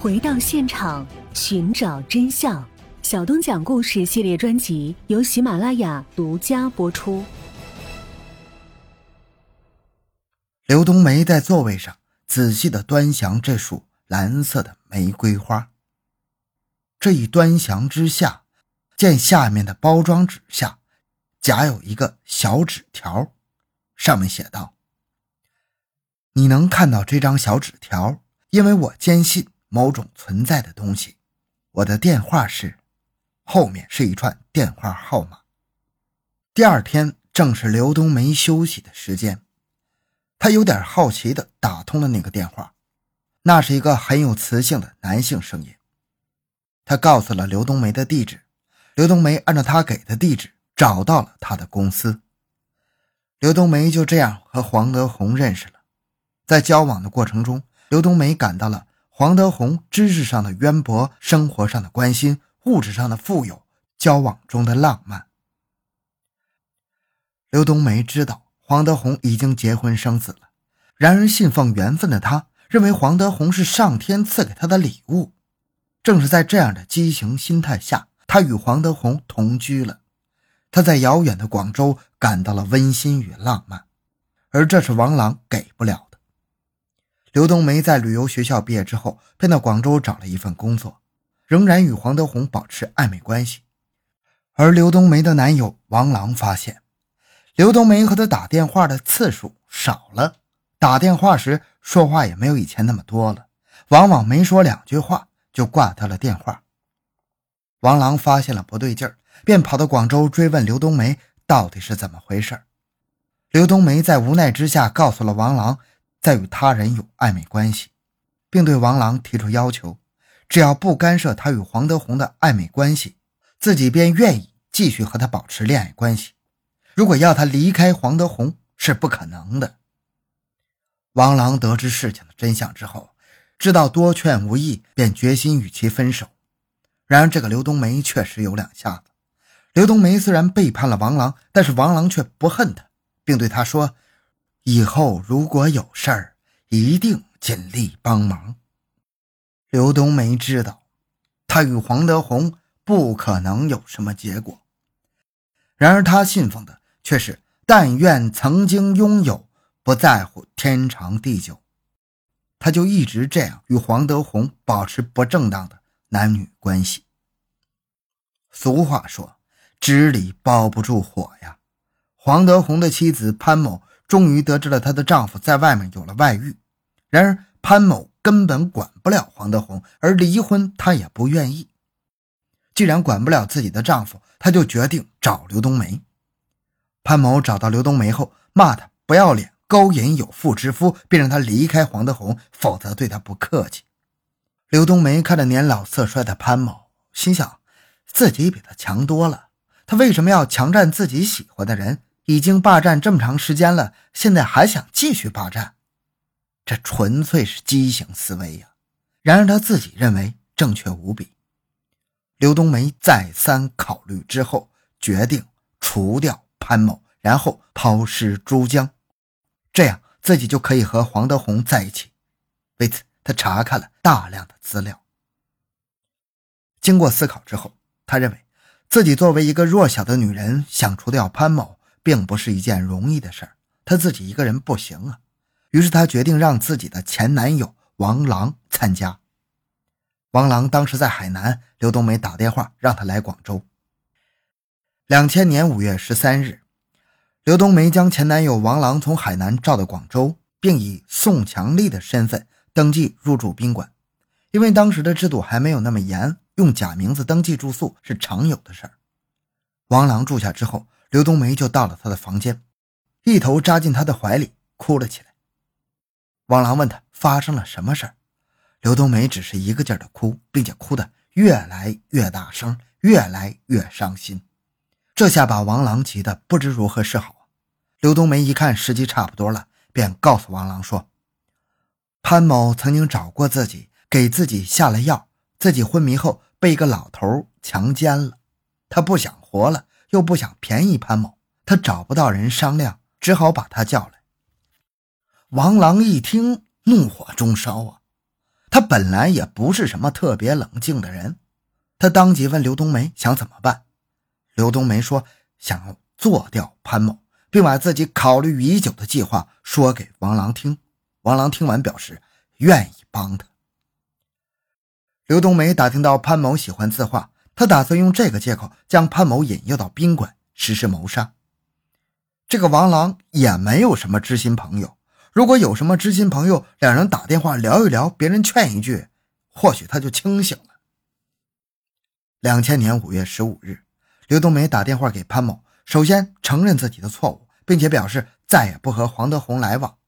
回到现场，寻找真相。小东讲故事系列专辑由喜马拉雅独家播出。刘冬梅在座位上仔细的端详这束蓝色的玫瑰花。这一端详之下，见下面的包装纸下夹有一个小纸条，上面写道：“你能看到这张小纸条，因为我坚信某种存在的东西。我的电话是……”后面是一串电话号码。第二天正是刘冬梅休息的时间，她有点好奇的打通了那个电话，那是一个很有磁性的男性声音。他告诉了刘冬梅的地址，刘冬梅按照他给的地址找到了他的公司。刘冬梅就这样和黄德红认识了，在交往的过程中，刘冬梅感到了黄德宏知识上的渊博，生活上的关心。物质上的富有，交往中的浪漫。刘冬梅知道黄德宏已经结婚生子了，然而信奉缘分的她认为黄德宏是上天赐给她的礼物。正是在这样的畸形心态下，她与黄德宏同居了。她在遥远的广州感到了温馨与浪漫，而这是王朗给不了。刘冬梅在旅游学校毕业之后，便到广州找了一份工作。仍然与黄德红保持暧昧关系，而刘冬梅的男友王朗发现，刘冬梅和他打电话的次数少了，打电话时说话也没有以前那么多了，往往没说两句话就挂掉了电话。王朗发现了不对劲儿，便跑到广州追问刘冬梅到底是怎么回事。刘冬梅在无奈之下告诉了王朗，在与他人有暧昧关系，并对王朗提出要求。只要不干涉他与黄德红的暧昧关系，自己便愿意继续和他保持恋爱关系。如果要他离开黄德红，是不可能的。王朗得知事情的真相之后，知道多劝无益，便决心与其分手。然而，这个刘冬梅确实有两下子。刘冬梅虽然背叛了王朗，但是王朗却不恨她，并对她说：“以后如果有事儿，一定尽力帮忙。”刘冬梅知道，他与黄德红不可能有什么结果。然而，他信奉的却是“但愿曾经拥有，不在乎天长地久”。他就一直这样与黄德红保持不正当的男女关系。俗话说：“纸里包不住火呀。”黄德红的妻子潘某终于得知了她的丈夫在外面有了外遇，然而潘某。根本管不了黄德红，而离婚她也不愿意。既然管不了自己的丈夫，她就决定找刘冬梅。潘某找到刘冬梅后，骂她不要脸、勾引有妇之夫，并让她离开黄德红，否则对她不客气。刘冬梅看着年老色衰的潘某，心想自己比他强多了，他为什么要强占自己喜欢的人？已经霸占这么长时间了，现在还想继续霸占？这纯粹是畸形思维呀！然而他自己认为正确无比。刘冬梅再三考虑之后，决定除掉潘某，然后抛尸珠江，这样自己就可以和黄德红在一起。为此，他查看了大量的资料。经过思考之后，他认为自己作为一个弱小的女人，想除掉潘某，并不是一件容易的事儿。他自己一个人不行啊。于是他决定让自己的前男友王朗参加。王朗当时在海南，刘冬梅打电话让他来广州。两千年五月十三日，刘冬梅将前男友王朗从海南召到广州，并以宋强丽的身份登记入住宾馆。因为当时的制度还没有那么严，用假名字登记住宿是常有的事儿。王朗住下之后，刘冬梅就到了他的房间，一头扎进他的怀里，哭了起来。王朗问他发生了什么事儿，刘冬梅只是一个劲儿的哭，并且哭得越来越大声，越来越伤心。这下把王朗急得不知如何是好。刘冬梅一看时机差不多了，便告诉王朗说：“潘某曾经找过自己，给自己下了药，自己昏迷后被一个老头强奸了。他不想活了，又不想便宜潘某，他找不到人商量，只好把他叫来。”王朗一听，怒火中烧啊！他本来也不是什么特别冷静的人，他当即问刘冬梅想怎么办。刘冬梅说想要做掉潘某，并把自己考虑已久的计划说给王郎听。王郎听完表示愿意帮他。刘冬梅打听到潘某喜欢字画，他打算用这个借口将潘某引诱到宾馆实施谋杀。这个王郎也没有什么知心朋友。如果有什么知心朋友，两人打电话聊一聊，别人劝一句，或许他就清醒了。两千年五月十五日，刘冬梅打电话给潘某，首先承认自己的错误，并且表示再也不和黄德红来往，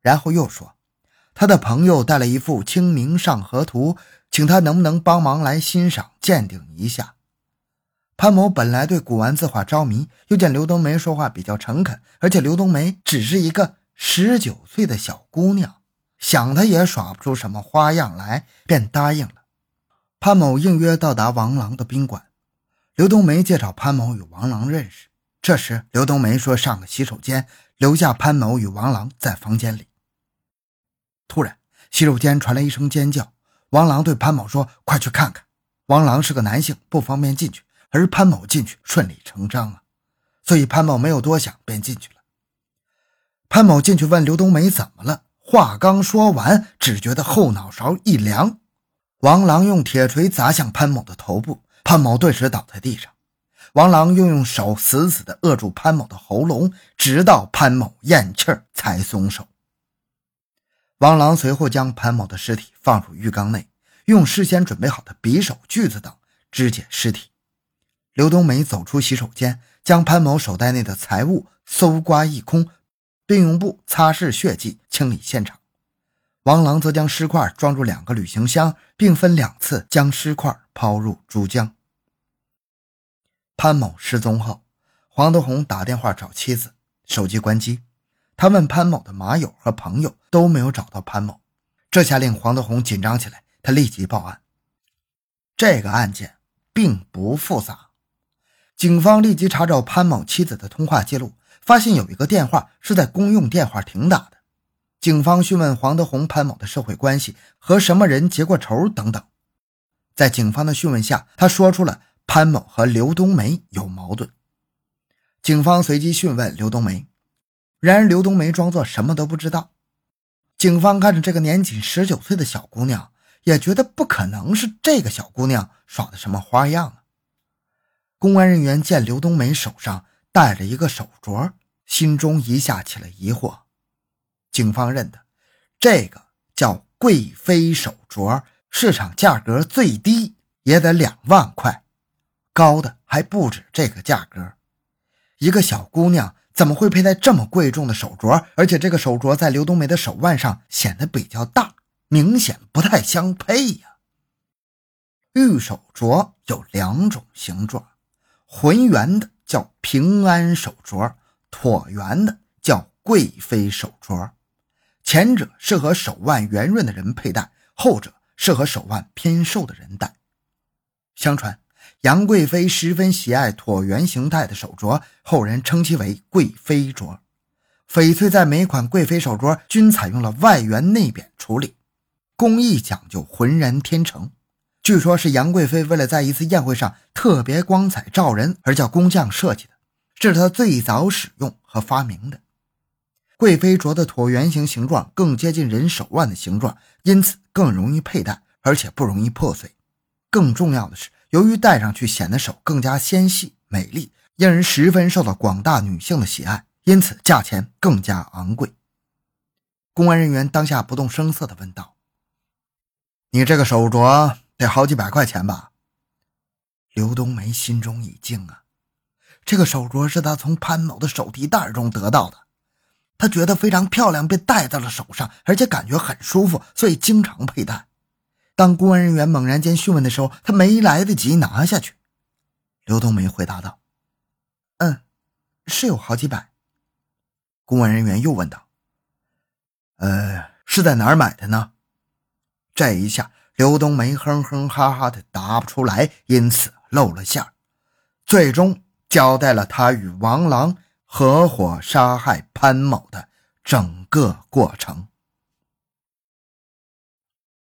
然后又说，他的朋友带了一幅《清明上河图》，请他能不能帮忙来欣赏鉴定一下。潘某本来对古玩字画着迷，又见刘冬梅说话比较诚恳，而且刘冬梅只是一个。十九岁的小姑娘，想她也耍不出什么花样来，便答应了。潘某应约到达王郎的宾馆，刘冬梅介绍潘某与王郎认识。这时，刘冬梅说上个洗手间，留下潘某与王郎在房间里。突然，洗手间传来一声尖叫，王郎对潘某说：“快去看看。”王郎是个男性，不方便进去，而潘某进去顺理成章啊，所以潘某没有多想，便进去了。潘某进去问刘冬梅怎么了，话刚说完，只觉得后脑勺一凉，王郎用铁锤砸向潘某的头部，潘某顿时倒在地上。王郎又用手死死地扼住潘某的喉咙，直到潘某咽气儿才松手。王郎随后将潘某的尸体放入浴缸内，用事先准备好的匕首、锯子等肢解尸体。刘冬梅走出洗手间，将潘某手袋内的财物搜刮一空。并用布擦拭血迹，清理现场。王郎则将尸块装入两个旅行箱，并分两次将尸块抛入珠江。潘某失踪后，黄德红打电话找妻子，手机关机。他问潘某的马友和朋友都没有找到潘某，这下令黄德红紧张起来。他立即报案。这个案件并不复杂，警方立即查找潘某妻子的通话记录。发现有一个电话是在公用电话亭打的，警方询问黄德红、潘某的社会关系和什么人结过仇等等。在警方的讯问下，他说出了潘某和刘冬梅有矛盾。警方随即讯问刘冬梅，然而刘冬梅装作什么都不知道。警方看着这个年仅十九岁的小姑娘，也觉得不可能是这个小姑娘耍的什么花样啊。公安人员见刘冬梅手上。戴着一个手镯，心中一下起了疑惑。警方认得这个叫贵妃手镯，市场价格最低也得两万块，高的还不止这个价格。一个小姑娘怎么会佩戴这么贵重的手镯？而且这个手镯在刘冬梅的手腕上显得比较大，明显不太相配呀。玉手镯有两种形状，浑圆的。叫平安手镯，椭圆的叫贵妃手镯。前者适合手腕圆润的人佩戴，后者适合手腕偏瘦的人戴。相传杨贵妃十分喜爱椭圆形态的手镯，后人称其为贵妃镯。翡翠在每款贵妃手镯均采用了外圆内扁处理，工艺讲究浑然天成。据说，是杨贵妃为了在一次宴会上特别光彩照人而叫工匠设计的，这是她最早使用和发明的。贵妃镯的椭圆形形状更接近人手腕的形状，因此更容易佩戴，而且不容易破碎。更重要的是，由于戴上去显得手更加纤细美丽，因而十分受到广大女性的喜爱，因此价钱更加昂贵。公安人员当下不动声色地问道：“你这个手镯？”得好几百块钱吧。刘冬梅心中一惊啊，这个手镯是她从潘某的手提袋中得到的，她觉得非常漂亮，便戴在了手上，而且感觉很舒服，所以经常佩戴。当公安人员猛然间讯问的时候，他没来得及拿下去。刘冬梅回答道：“嗯，是有好几百。”公安人员又问道：“呃，是在哪儿买的呢？”这一下。刘冬梅哼哼哈哈的答不出来，因此露了馅儿，最终交代了他与王郎合伙杀害潘某的整个过程。